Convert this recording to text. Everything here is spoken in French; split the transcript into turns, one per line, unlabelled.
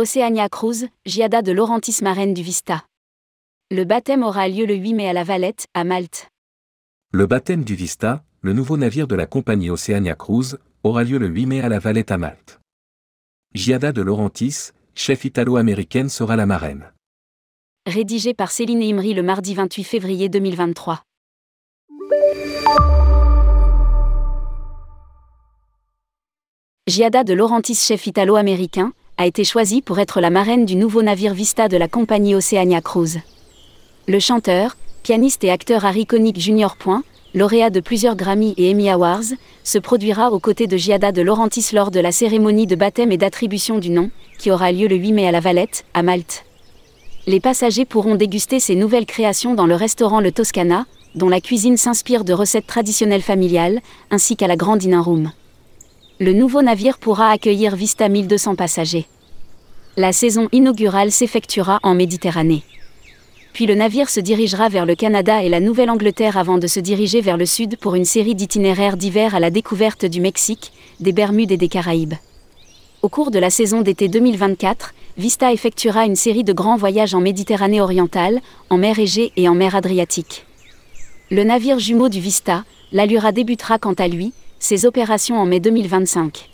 Oceania Cruise, Giada de Laurentis marraine du Vista. Le baptême aura lieu le 8 mai à la Valette, à Malte.
Le baptême du Vista, le nouveau navire de la compagnie Oceania Cruise, aura lieu le 8 mai à la Valette à Malte. Giada de Laurentis, chef italo-américaine sera la marraine.
Rédigé par Céline Imri le mardi 28 février 2023. Giada de Laurentis, chef italo-américain, a été choisie pour être la marraine du nouveau navire Vista de la compagnie Oceania Cruise. Le chanteur, pianiste et acteur Harry Connick Jr. lauréat de plusieurs Grammy et Emmy Awards, se produira aux côtés de Giada de Laurentis lors de la cérémonie de baptême et d'attribution du nom, qui aura lieu le 8 mai à la Valette, à Malte. Les passagers pourront déguster ces nouvelles créations dans le restaurant Le Toscana, dont la cuisine s'inspire de recettes traditionnelles familiales, ainsi qu'à la Grand Dinner Room le nouveau navire pourra accueillir Vista 1200 passagers. La saison inaugurale s'effectuera en Méditerranée. Puis le navire se dirigera vers le Canada et la Nouvelle-Angleterre avant de se diriger vers le sud pour une série d'itinéraires d'hiver à la découverte du Mexique, des Bermudes et des Caraïbes. Au cours de la saison d'été 2024, Vista effectuera une série de grands voyages en Méditerranée orientale, en mer Égée et en mer Adriatique. Le navire jumeau du Vista, l'Allura débutera quant à lui, ses opérations en mai 2025.